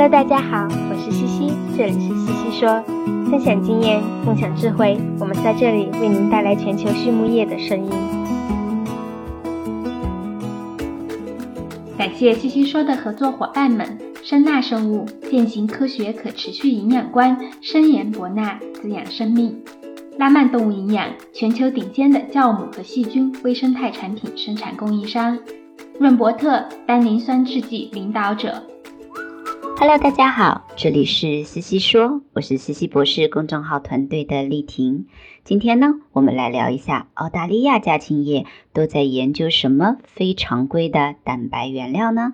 Hello，大家好，我是西西，这里是西西说，分享经验，共享智慧，我们在这里为您带来全球畜牧业的声音。感谢西西说的合作伙伴们：声纳生物、践行科学可持续营养观、生研博纳、滋养生命。拉曼动物营养，全球顶尖的酵母和细菌微生态产品生产供应商。润伯特单宁酸制剂领导者。Hello，大家好，这里是西西说，我是西西博士公众号团队的丽婷。今天呢，我们来聊一下澳大利亚家禽业都在研究什么非常规的蛋白原料呢？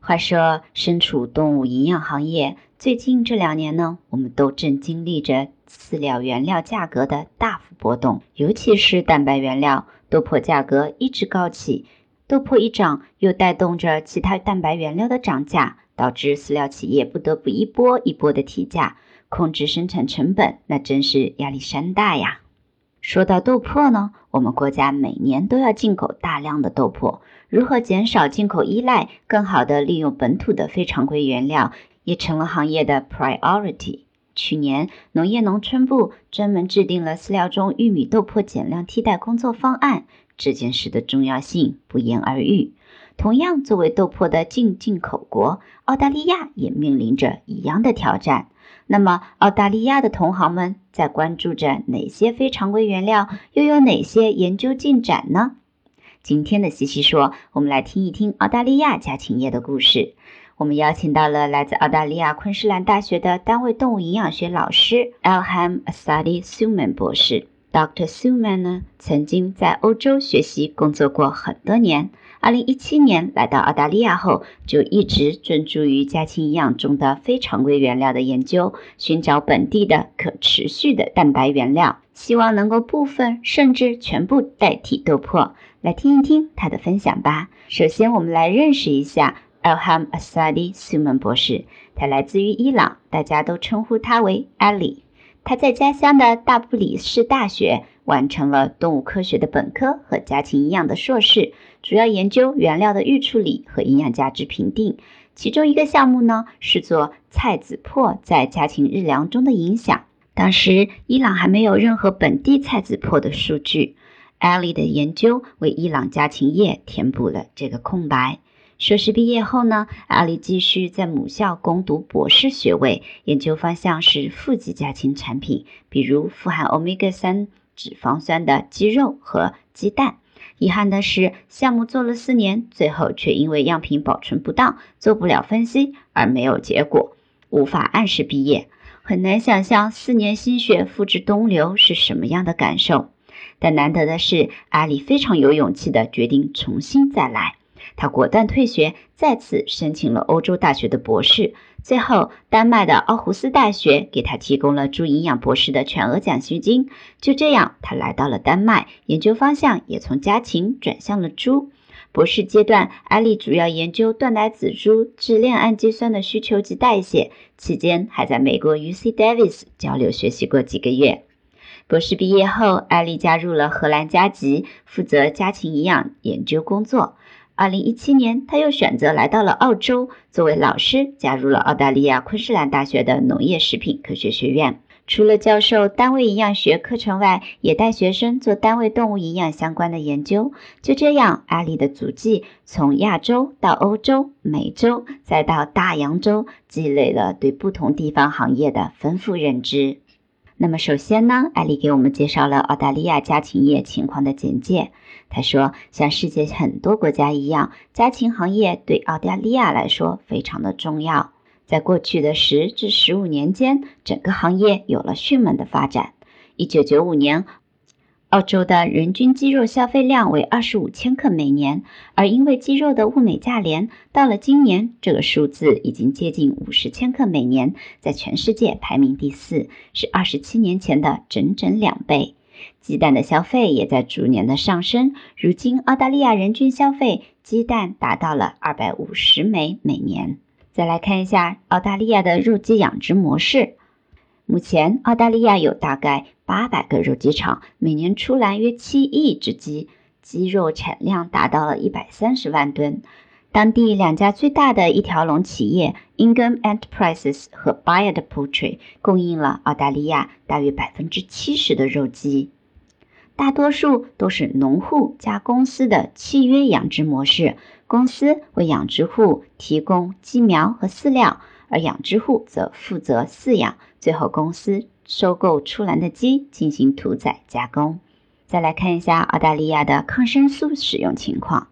话说，身处动物营养行业，最近这两年呢，我们都正经历着饲料原料价格的大幅波动，尤其是蛋白原料豆粕价格一直高企，豆粕一涨，又带动着其他蛋白原料的涨价。导致饲料企业不得不一波一波的提价，控制生产成本，那真是压力山大呀。说到豆粕呢，我们国家每年都要进口大量的豆粕，如何减少进口依赖，更好的利用本土的非常规原料，也成了行业的 priority。去年，农业农村部专门制定了饲料中玉米豆粕减量替代工作方案，这件事的重要性不言而喻。同样，作为豆粕的进进口国，澳大利亚也面临着一样的挑战。那么，澳大利亚的同行们在关注着哪些非常规原料，又有哪些研究进展呢？今天的西西说，我们来听一听澳大利亚家禽业的故事。我们邀请到了来自澳大利亚昆士兰大学的单位动物营养学老师 Alham Asadi Suman 博士。Dr. Suman 呢，曾经在欧洲学习工作过很多年。二零一七年来到澳大利亚后，就一直专注于家禽营养中的非常规原料的研究，寻找本地的可持续的蛋白原料，希望能够部分甚至全部代替豆粕。来听一听他的分享吧。首先，我们来认识一下 Alham Asadi Suman 博士，他来自于伊朗，大家都称呼他为 Ali。他在家乡的大布里市大学完成了动物科学的本科和家禽营养的硕士，主要研究原料的预处理和营养价值评定。其中一个项目呢是做菜籽粕在家禽日粮中的影响。当时伊朗还没有任何本地菜籽粕的数据，Ali 的研究为伊朗家禽业填补了这个空白。硕士毕业后呢，阿里继续在母校攻读博士学位，研究方向是富集家禽产品，比如富含欧米伽三脂肪酸的鸡肉和鸡蛋。遗憾的是，项目做了四年，最后却因为样品保存不当，做不了分析而没有结果，无法按时毕业。很难想象四年心血付之东流是什么样的感受。但难得的是，阿里非常有勇气的决定重新再来。他果断退学，再次申请了欧洲大学的博士。最后，丹麦的奥胡斯大学给他提供了猪营养博士的全额奖学金。就这样，他来到了丹麦，研究方向也从家禽转向了猪。博士阶段，艾利主要研究断奶仔猪质链氨基酸的需求及代谢。期间，还在美国 UC Davis 交流学习过几个月。博士毕业后，艾利加入了荷兰加吉，负责家禽营养研究工作。二零一七年，他又选择来到了澳洲，作为老师加入了澳大利亚昆士兰大学的农业食品科学学院。除了教授单位营养学课程外，也带学生做单位动物营养相关的研究。就这样，阿里的足迹从亚洲到欧洲、美洲，再到大洋洲，积累了对不同地方行业的丰富认知。那么首先呢，艾丽给我们介绍了澳大利亚家禽业情况的简介。他说，像世界很多国家一样，家禽行业对澳大利亚来说非常的重要。在过去的十至十五年间，整个行业有了迅猛的发展。一九九五年。澳洲的人均鸡肉消费量为二十五千克每年，而因为鸡肉的物美价廉，到了今年，这个数字已经接近五十千克每年，在全世界排名第四，是二十七年前的整整两倍。鸡蛋的消费也在逐年的上升，如今澳大利亚人均消费鸡蛋达到了二百五十枚每年。再来看一下澳大利亚的肉鸡养殖模式。目前，澳大利亚有大概八百个肉鸡场，每年出栏约七亿只鸡，鸡肉产量达到了一百三十万吨。当地两家最大的一条龙企业 Ingham Enterprises 和 Bayard Poultry 供应了澳大利亚大约百分之七十的肉鸡。大多数都是农户加公司的契约养殖模式，公司为养殖户提供鸡苗和饲料，而养殖户则负责饲养，最后公司收购出栏的鸡进行屠宰加工。再来看一下澳大利亚的抗生素使用情况。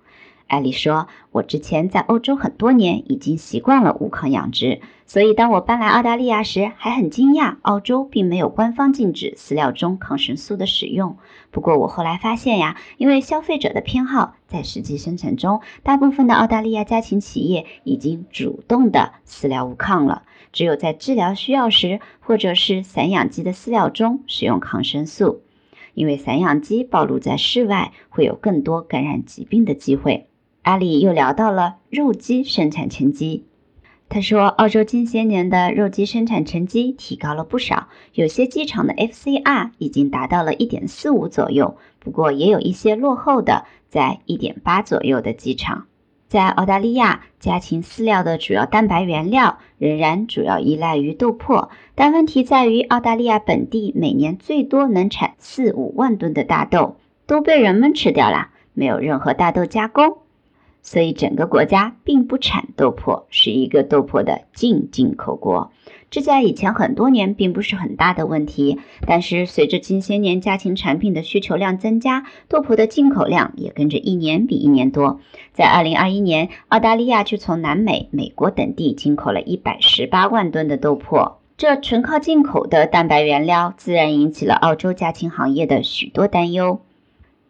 艾丽说：“我之前在欧洲很多年，已经习惯了无抗养殖，所以当我搬来澳大利亚时，还很惊讶，澳洲并没有官方禁止饲料中抗生素的使用。不过我后来发现呀，因为消费者的偏好，在实际生产中，大部分的澳大利亚家禽企业已经主动的饲料无抗了，只有在治疗需要时，或者是散养鸡的饲料中使用抗生素，因为散养鸡暴露在室外，会有更多感染疾病的机会。”阿里又聊到了肉鸡生产成绩。他说，澳洲近些年的肉鸡生产成绩提高了不少，有些鸡场的 FCR 已经达到了一点四五左右，不过也有一些落后的，在一点八左右的鸡场。在澳大利亚，家禽饲料的主要蛋白原料仍然主要依赖于豆粕，但问题在于澳大利亚本地每年最多能产四五万吨的大豆，都被人们吃掉了，没有任何大豆加工。所以整个国家并不产豆粕，是一个豆粕的净进口国。这在以前很多年并不是很大的问题，但是随着近些年家禽产品的需求量增加，豆粕的进口量也跟着一年比一年多。在二零二一年，澳大利亚就从南美、美国等地进口了一百十八万吨的豆粕。这纯靠进口的蛋白原料，自然引起了澳洲家禽行业的许多担忧。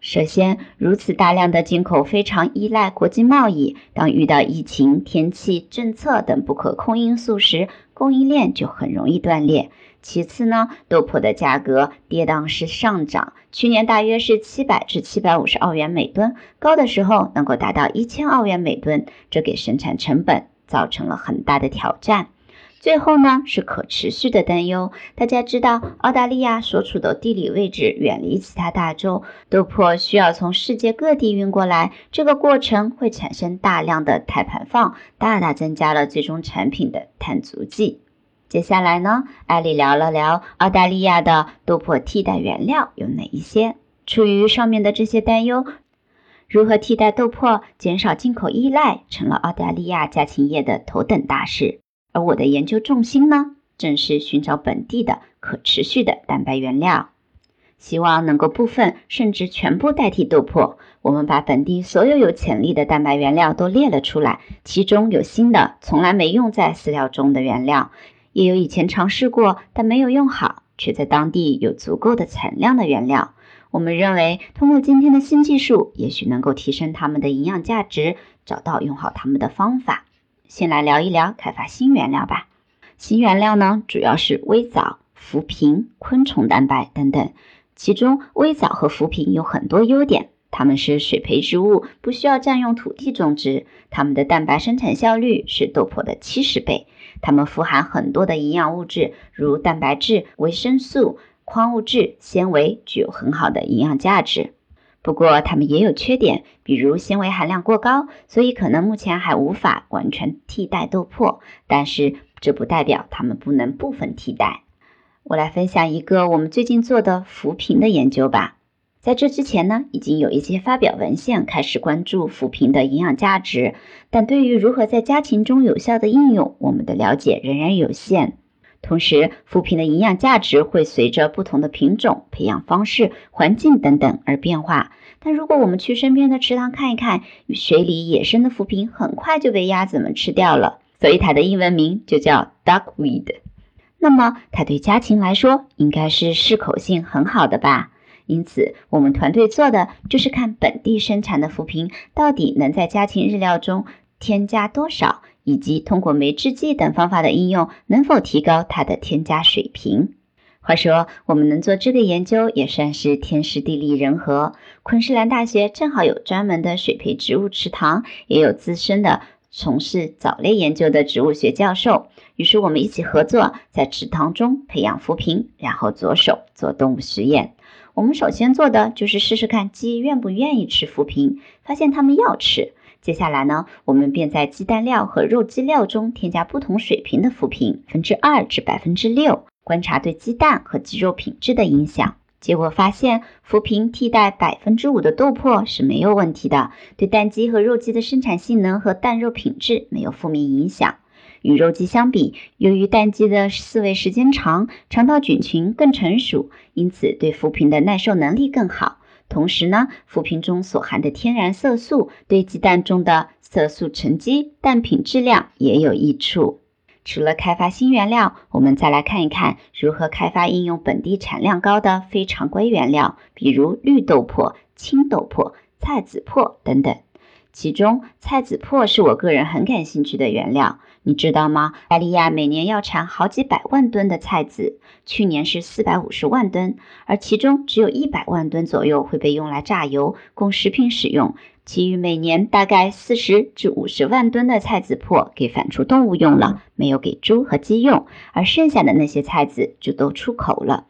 首先，如此大量的进口非常依赖国际贸易。当遇到疫情、天气、政策等不可控因素时，供应链就很容易断裂。其次呢，豆粕的价格跌宕式上涨，去年大约是七百至七百五十澳元每吨，高的时候能够达到一千澳元每吨，这给生产成本造成了很大的挑战。最后呢是可持续的担忧。大家知道，澳大利亚所处的地理位置远离其他大洲，豆粕需要从世界各地运过来，这个过程会产生大量的碳排放，大大增加了最终产品的碳足迹。接下来呢，艾丽聊了聊澳大利亚的豆粕替代原料有哪一些。出于上面的这些担忧，如何替代豆粕，减少进口依赖，成了澳大利亚家禽业的头等大事。而我的研究重心呢，正是寻找本地的可持续的蛋白原料，希望能够部分甚至全部代替豆粕。我们把本地所有有潜力的蛋白原料都列了出来，其中有新的从来没用在饲料中的原料，也有以前尝试过但没有用好，却在当地有足够的产量的原料。我们认为，通过今天的新技术，也许能够提升它们的营养价值，找到用好它们的方法。先来聊一聊开发新原料吧。新原料呢，主要是微藻、浮萍、昆虫蛋白等等。其中，微藻和浮萍有很多优点，它们是水培植物，不需要占用土地种植。它们的蛋白生产效率是豆粕的七十倍。它们富含很多的营养物质，如蛋白质、维生素、矿物质、纤维，具有很好的营养价值。不过，它们也有缺点，比如纤维含量过高，所以可能目前还无法完全替代豆粕。但是，这不代表它们不能部分替代。我来分享一个我们最近做的扶贫的研究吧。在这之前呢，已经有一些发表文献开始关注扶贫的营养价值，但对于如何在家禽中有效的应用，我们的了解仍然有限。同时，浮萍的营养价值会随着不同的品种、培养方式、环境等等而变化。但如果我们去身边的池塘看一看，水里野生的浮萍很快就被鸭子们吃掉了，所以它的英文名就叫 duckweed。那么，它对家禽来说应该是适口性很好的吧？因此，我们团队做的就是看本地生产的浮萍到底能在家禽日料中添加多少。以及通过酶制剂等方法的应用，能否提高它的添加水平？话说，我们能做这个研究也算是天时地利人和。昆士兰大学正好有专门的水培植物池塘，也有资深的从事藻类研究的植物学教授。于是我们一起合作，在池塘中培养浮萍，然后着手做动物实验。我们首先做的就是试试看鸡愿不愿意吃浮萍，发现它们要吃。接下来呢，我们便在鸡蛋料和肉鸡料中添加不同水平的浮萍，分之二至百分之六，观察对鸡蛋和鸡肉品质的影响。结果发现，浮萍替代百分之五的豆粕是没有问题的，对蛋鸡和肉鸡的生产性能和蛋肉品质没有负面影响。与肉鸡相比，由于蛋鸡的饲喂时间长，肠道菌群更成熟，因此对浮萍的耐受能力更好。同时呢，浮萍中所含的天然色素对鸡蛋中的色素沉积、蛋品质量也有益处。除了开发新原料，我们再来看一看如何开发应用本地产量高的非常规原料，比如绿豆粕、青豆粕、菜籽粕等等。其中，菜籽粕是我个人很感兴趣的原料。你知道吗？澳大利亚每年要产好几百万吨的菜籽，去年是四百五十万吨，而其中只有一百万吨左右会被用来榨油，供食品使用。其余每年大概四十至五十万吨的菜籽粕给反刍动物用了，没有给猪和鸡用，而剩下的那些菜籽就都出口了。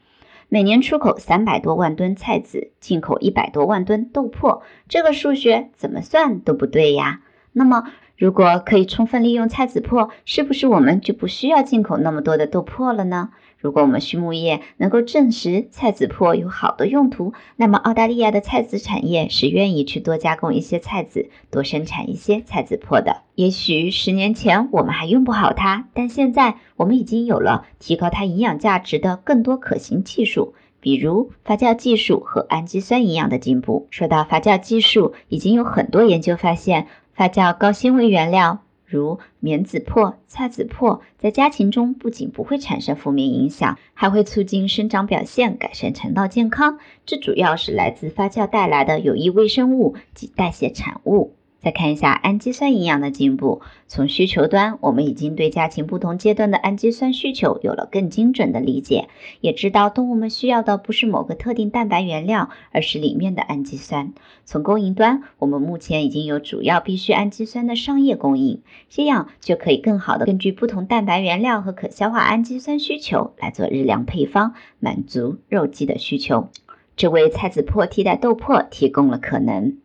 每年出口三百多万吨菜籽，进口一百多万吨豆粕，这个数学怎么算都不对呀。那么，如果可以充分利用菜籽粕，是不是我们就不需要进口那么多的豆粕了呢？如果我们畜牧业能够证实菜籽粕有好的用途，那么澳大利亚的菜籽产业是愿意去多加工一些菜籽，多生产一些菜籽粕的。也许十年前我们还用不好它，但现在我们已经有了提高它营养价值的更多可行技术，比如发酵技术和氨基酸营养的进步。说到发酵技术，已经有很多研究发现，发酵高纤维原料。如棉籽粕、菜籽粕，在家禽中不仅不会产生负面影响，还会促进生长表现，改善肠道健康。这主要是来自发酵带来的有益微生物及代谢产物。再看一下氨基酸营养的进步。从需求端，我们已经对家禽不同阶段的氨基酸需求有了更精准的理解，也知道动物们需要的不是某个特定蛋白原料，而是里面的氨基酸。从供应端，我们目前已经有主要必需氨基酸的商业供应，这样就可以更好的根据不同蛋白原料和可消化氨基酸需求来做日粮配方，满足肉鸡的需求。这为菜籽粕替代豆粕提供了可能。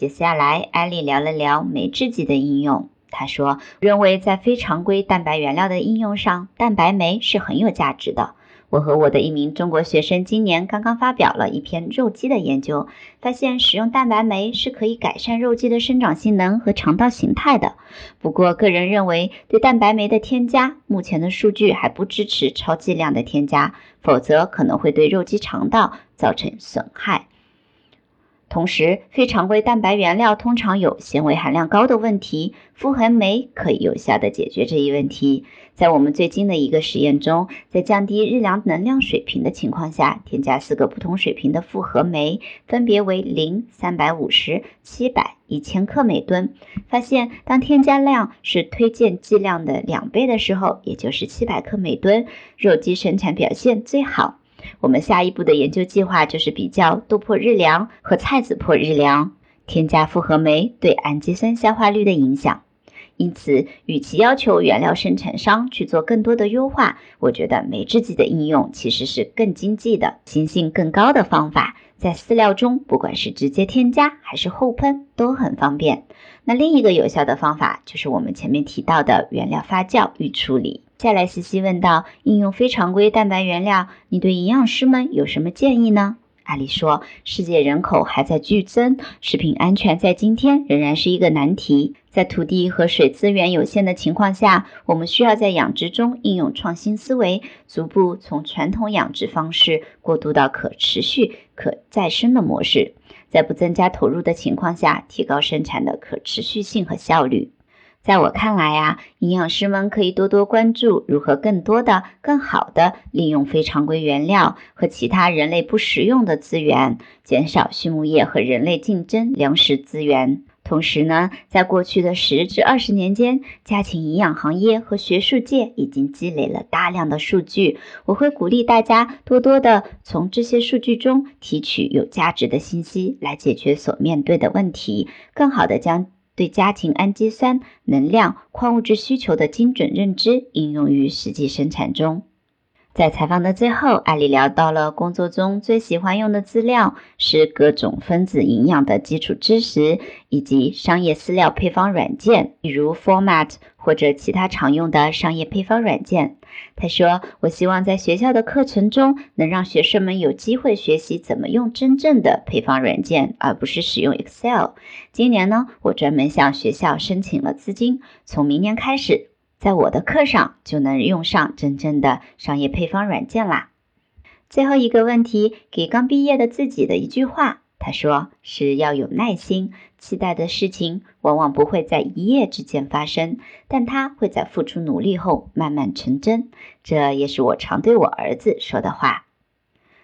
接下来，艾丽聊了聊酶制剂的应用。她说，认为在非常规蛋白原料的应用上，蛋白酶是很有价值的。我和我的一名中国学生今年刚刚发表了一篇肉鸡的研究，发现使用蛋白酶是可以改善肉鸡的生长性能和肠道形态的。不过，个人认为对蛋白酶的添加，目前的数据还不支持超剂量的添加，否则可能会对肉鸡肠道造成损害。同时，非常规蛋白原料通常有纤维含量高的问题，复合酶可以有效地解决这一问题。在我们最近的一个实验中，在降低日粮能量水平的情况下，添加四个不同水平的复合酶，分别为零、三百五十、七百、一千克每吨，发现当添加量是推荐剂量的两倍的时候，也就是七百克每吨，肉鸡生产表现最好。我们下一步的研究计划就是比较豆粕日粮和菜籽粕日粮添加复合酶对氨基酸消化率的影响。因此，与其要求原料生产商去做更多的优化，我觉得酶制剂的应用其实是更经济的、行性更高的方法。在饲料中，不管是直接添加还是后喷，都很方便。那另一个有效的方法就是我们前面提到的原料发酵与处理。再来，西西问道：应用非常规蛋白原料，你对营养师们有什么建议呢？阿里说，世界人口还在剧增，食品安全在今天仍然是一个难题。在土地和水资源有限的情况下，我们需要在养殖中应用创新思维，逐步从传统养殖方式过渡到可持续、可再生的模式，在不增加投入的情况下，提高生产的可持续性和效率。在我看来呀，营养师们可以多多关注如何更多的、更好的利用非常规原料和其他人类不食用的资源，减少畜牧业和人类竞争粮食资源。同时呢，在过去的十至二十年间，家禽营养行业和学术界已经积累了大量的数据。我会鼓励大家多多的从这些数据中提取有价值的信息，来解决所面对的问题，更好的将对家庭氨基酸、能量、矿物质需求的精准认知应用于实际生产中。在采访的最后，艾丽聊到了工作中最喜欢用的资料是各种分子营养的基础知识，以及商业饲料配方软件，比如 Format 或者其他常用的商业配方软件。他说：“我希望在学校的课程中，能让学生们有机会学习怎么用真正的配方软件，而不是使用 Excel。今年呢，我专门向学校申请了资金，从明年开始。”在我的课上就能用上真正的商业配方软件啦。最后一个问题，给刚毕业的自己的一句话，他说是要有耐心，期待的事情往往不会在一夜之间发生，但他会在付出努力后慢慢成真。这也是我常对我儿子说的话。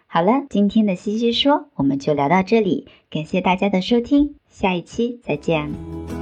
好了，今天的西西说我们就聊到这里，感谢大家的收听，下一期再见。